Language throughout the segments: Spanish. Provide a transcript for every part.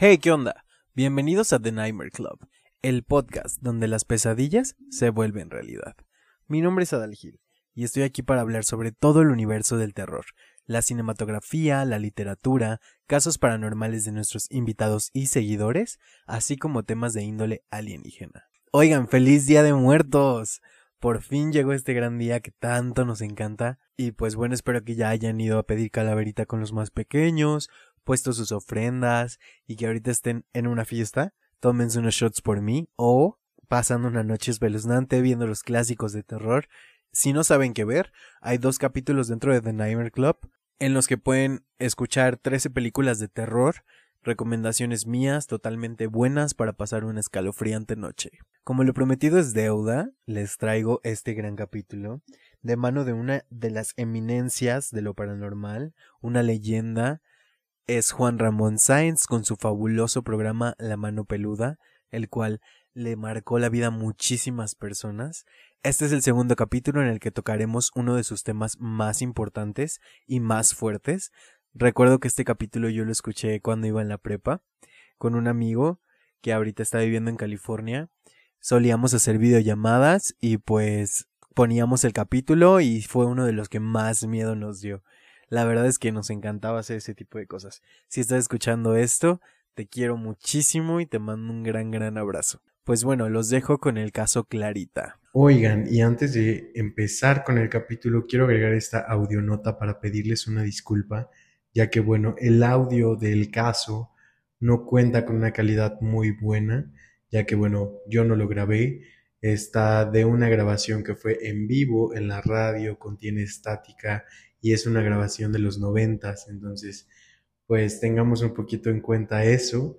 Hey, ¿qué onda? Bienvenidos a The Nightmare Club, el podcast donde las pesadillas se vuelven realidad. Mi nombre es Adal Gil y estoy aquí para hablar sobre todo el universo del terror, la cinematografía, la literatura, casos paranormales de nuestros invitados y seguidores, así como temas de índole alienígena. Oigan, feliz Día de Muertos. Por fin llegó este gran día que tanto nos encanta. Y pues bueno, espero que ya hayan ido a pedir calaverita con los más pequeños, puesto sus ofrendas y que ahorita estén en una fiesta, tómense unos shots por mí o pasando una noche espeluznante viendo los clásicos de terror. Si no saben qué ver, hay dos capítulos dentro de The Nightmare Club en los que pueden escuchar 13 películas de terror, recomendaciones mías totalmente buenas para pasar una escalofriante noche. Como lo prometido es deuda, les traigo este gran capítulo de mano de una de las eminencias de lo paranormal, una leyenda, es Juan Ramón Sáenz con su fabuloso programa La mano peluda, el cual le marcó la vida a muchísimas personas. Este es el segundo capítulo en el que tocaremos uno de sus temas más importantes y más fuertes. Recuerdo que este capítulo yo lo escuché cuando iba en la prepa con un amigo que ahorita está viviendo en California. Solíamos hacer videollamadas y pues poníamos el capítulo y fue uno de los que más miedo nos dio. La verdad es que nos encantaba hacer ese tipo de cosas. Si estás escuchando esto, te quiero muchísimo y te mando un gran, gran abrazo. Pues bueno, los dejo con el caso Clarita. Oigan, y antes de empezar con el capítulo, quiero agregar esta audionota para pedirles una disculpa, ya que bueno, el audio del caso no cuenta con una calidad muy buena, ya que bueno, yo no lo grabé, está de una grabación que fue en vivo en la radio, contiene estática y es una grabación de los noventas, entonces pues tengamos un poquito en cuenta eso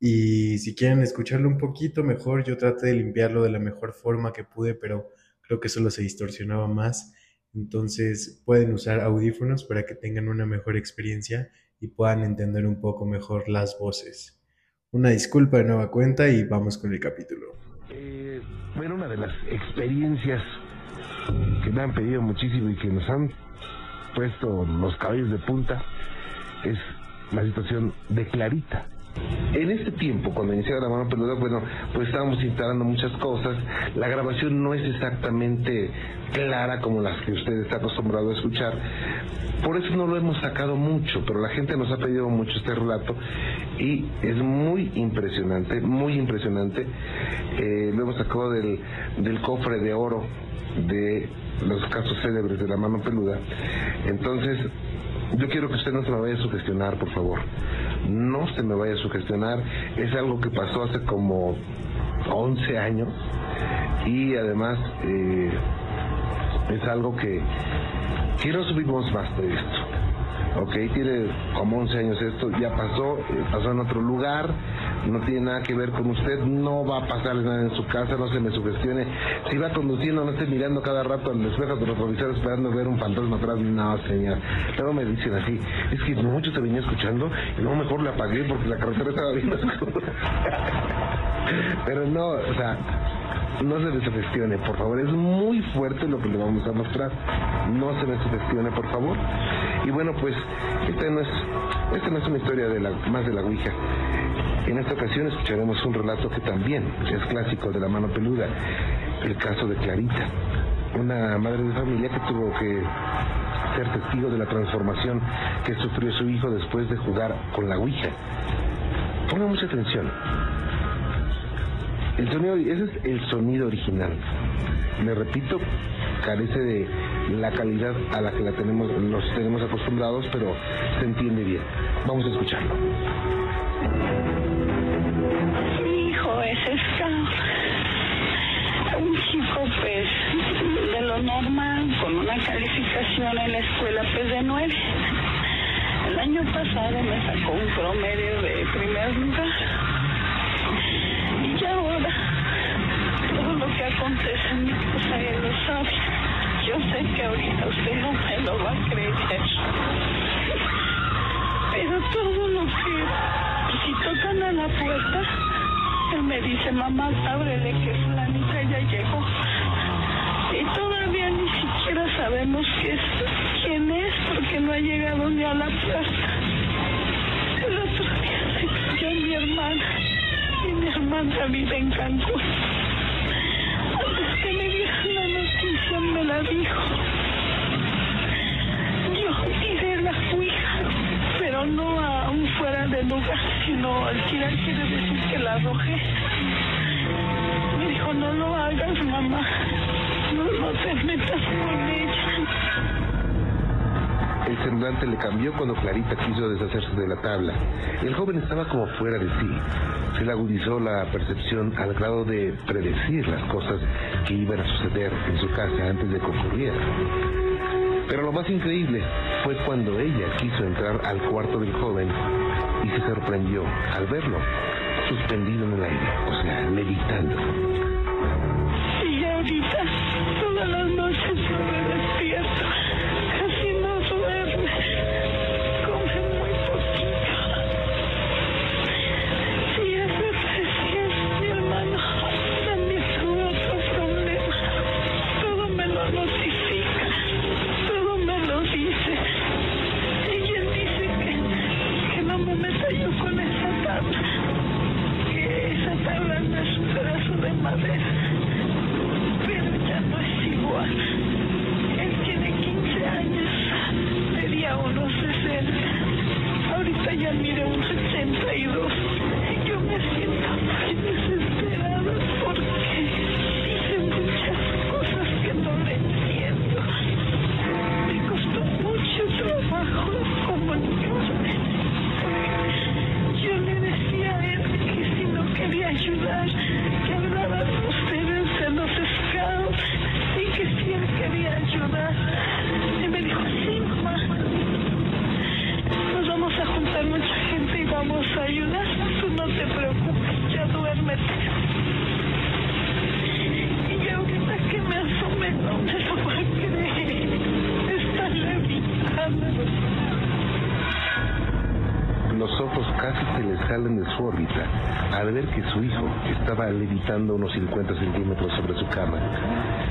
y si quieren escucharlo un poquito mejor, yo traté de limpiarlo de la mejor forma que pude, pero creo que solo se distorsionaba más, entonces pueden usar audífonos para que tengan una mejor experiencia y puedan entender un poco mejor las voces. Una disculpa de nueva cuenta y vamos con el capítulo. Eh, bueno, una de las experiencias que me han pedido muchísimo y que nos han puesto los cabellos de punta es la situación de Clarita. En este tiempo, cuando iniciaba la mano peluda, bueno, pues estábamos instalando muchas cosas. La grabación no es exactamente clara como las que usted está acostumbrado a escuchar. Por eso no lo hemos sacado mucho, pero la gente nos ha pedido mucho este relato y es muy impresionante, muy impresionante. Eh, lo hemos sacado del, del cofre de oro de los casos célebres de la mano peluda. Entonces, yo quiero que usted no se me vaya a sugestionar, por favor. No se me vaya a sugestionar. Es algo que pasó hace como 11 años y además eh, es algo que, no subimos más de esto ok, tiene como 11 años esto, ya pasó, eh, pasó en otro lugar, no tiene nada que ver con usted, no va a pasarle nada en su casa, no se me sugestione. Si va conduciendo, no esté mirando cada rato al espejo de los retrovisor esperando ver un fantasma atrás, no, señor. Luego me dicen así, es que mucho te venía escuchando y luego mejor le apagué porque la carretera estaba bien Pero no, o sea, no se sugestione, por favor. Es muy fuerte lo que le vamos a mostrar. No se sugestione, por favor. Y bueno, pues esta no es, esta no es una historia de más de la Ouija. En esta ocasión escucharemos un relato que también es clásico de la mano peluda, el caso de Clarita, una madre de familia que tuvo que ser testigo de la transformación que sufrió su hijo después de jugar con la Ouija. Ponga mucha atención. El sonido, ese es el sonido original. Le repito, carece de la calidad a la que la tenemos, nos tenemos acostumbrados, pero se entiende bien. Vamos a escucharlo. Mi hijo es un chico pues de lo normal, con una calificación en la escuela pues de nueve. El año pasado me sacó un promedio de primer lugar sé que ahorita usted no me lo va a creer, pero todo lo que si tocan a la puerta, él me dice, mamá, ábrele que fulanita ya llegó. Y todavía ni siquiera sabemos qué es, quién es porque no ha llegado ni a la puerta. El otro día se cayó mi hermana y mi hermana vive en Cancún. Antes que me dijeron la noticia me la dijo. Yo tiré la cuija, pero no aún fuera de lugar, sino al tirar quiere decir que la arrojé. Me dijo, no lo hagas, mamá. No, no te metas con ella. El semblante le cambió cuando Clarita quiso deshacerse de la tabla. El joven estaba como fuera de sí. Se le agudizó la percepción al grado de predecir las cosas que iban a suceder en su casa antes de que ocurrieran. Pero lo más increíble fue cuando ella quiso entrar al cuarto del joven y se sorprendió al verlo suspendido en el aire, o sea, levitando. Los ojos casi se le salen de su órbita al ver que su hijo estaba levitando unos 50 centímetros sobre su cama.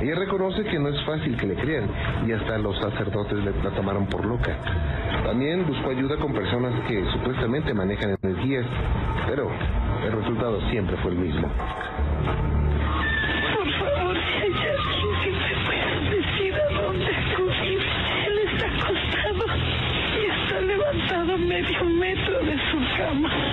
Ella reconoce que no es fácil que le crean y hasta los sacerdotes la tomaron por loca. También buscó ayuda con personas que supuestamente manejan energías, pero el resultado siempre fue el mismo. Medio metro de su cama.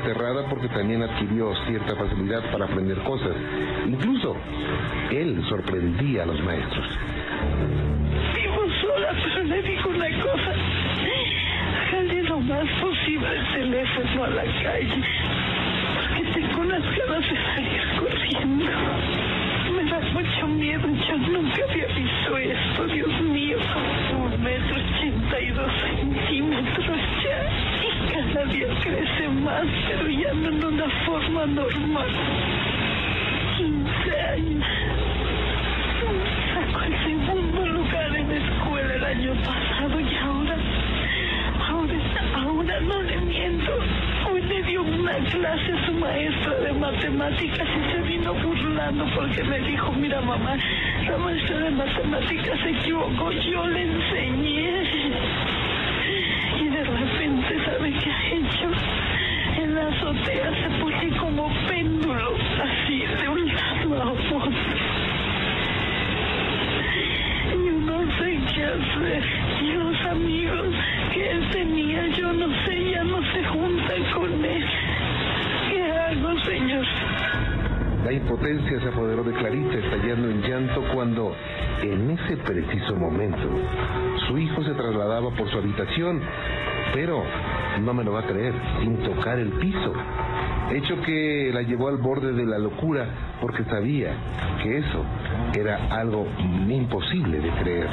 Aterrada porque también adquirió cierta facilidad para aprender cosas. Incluso él sorprendía a los maestros. Vivo sola, pero le digo una cosa. Jale lo más posible el teléfono a la calle. Porque tengo unas ganas de salir corriendo. Me da mucho miedo. Yo nunca había visto esto, Dios mío. Un metro ochenta y dos centímetros ya. Y cada día crece más, pero ya no en una forma normal. 15 años. Sacó el segundo lugar en la escuela el año pasado y ahora, ahora, ahora no le miento. Hoy le dio una clase a su maestra de matemáticas y se vino burlando porque me dijo, mira mamá, la maestra de matemáticas se equivocó, yo le enseñé. Cuando, en ese preciso momento, su hijo se trasladaba por su habitación, pero, no me lo va a creer, sin tocar el piso. Hecho que la llevó al borde de la locura porque sabía que eso era algo imposible de creer.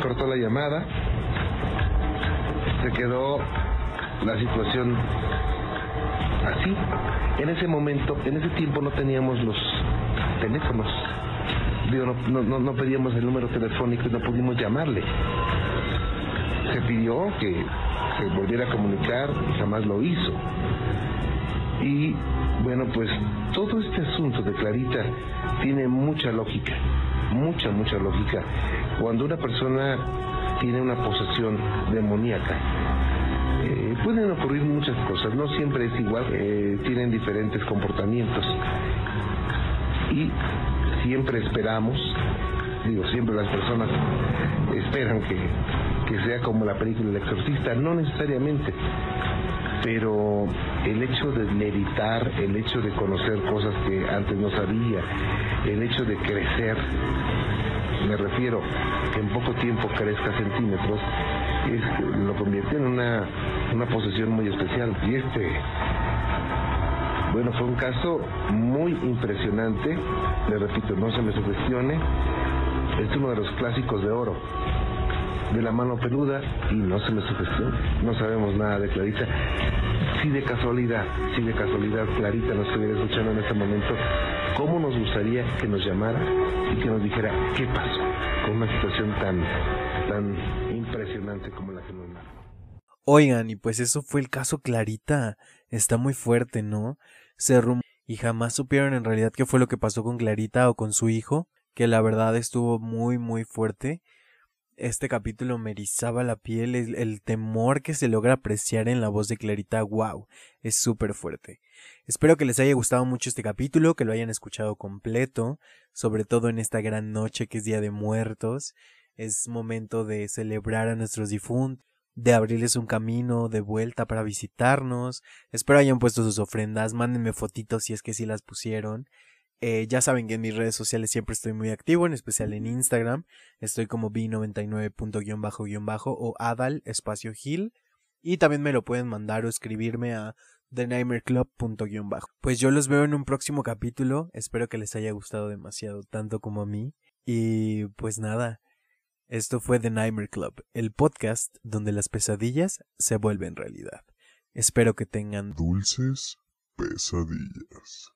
Cortó la llamada. Se quedó la situación así. En ese momento, en ese tiempo no teníamos los teléfonos. Digo, no, no, no, pedíamos el número telefónico y no pudimos llamarle. Se pidió que se volviera a comunicar jamás lo hizo. Y bueno, pues todo este asunto de Clarita tiene mucha lógica, mucha, mucha lógica. Cuando una persona tiene una posesión demoníaca, eh, pueden ocurrir muchas cosas, no siempre es igual, eh, tienen diferentes comportamientos. Y siempre esperamos, digo, siempre las personas esperan que, que sea como la película El Exorcista, no necesariamente, pero el hecho de meditar, el hecho de conocer cosas que antes no sabía, el hecho de crecer, me refiero que en poco tiempo crezca centímetros, lo convierte en una, una posesión muy especial. Y este, bueno, fue un caso muy impresionante, le repito, no se me sugestione, es uno de los clásicos de oro de la mano peluda y no se me sugestiona. No sabemos nada de Clarita. Si de casualidad, si de casualidad Clarita nos estuviera escuchando en este momento, ¿cómo nos gustaría que nos llamara y que nos dijera qué pasó con una situación tan, tan impresionante como la que nos narró? Oigan, y pues eso fue el caso Clarita. Está muy fuerte, ¿no? Se rum y jamás supieron en realidad qué fue lo que pasó con Clarita o con su hijo, que la verdad estuvo muy muy fuerte este capítulo me erizaba la piel, el, el, temor que se logra apreciar en la voz de Clarita, wow, es súper fuerte. Espero que les haya gustado mucho este capítulo, que lo hayan escuchado completo, sobre todo en esta gran noche que es Día de Muertos, es momento de celebrar a nuestros difuntos, de abrirles un camino de vuelta para visitarnos, espero hayan puesto sus ofrendas, mándenme fotitos si es que sí las pusieron, eh, ya saben que en mis redes sociales siempre estoy muy activo, en especial en Instagram. Estoy como b99.bajo-bajo o adal espacio gil. Y también me lo pueden mandar o escribirme a thenightmareclub.bajo. Pues yo los veo en un próximo capítulo. Espero que les haya gustado demasiado, tanto como a mí. Y pues nada, esto fue The Nightmare Club, el podcast donde las pesadillas se vuelven realidad. Espero que tengan dulces pesadillas.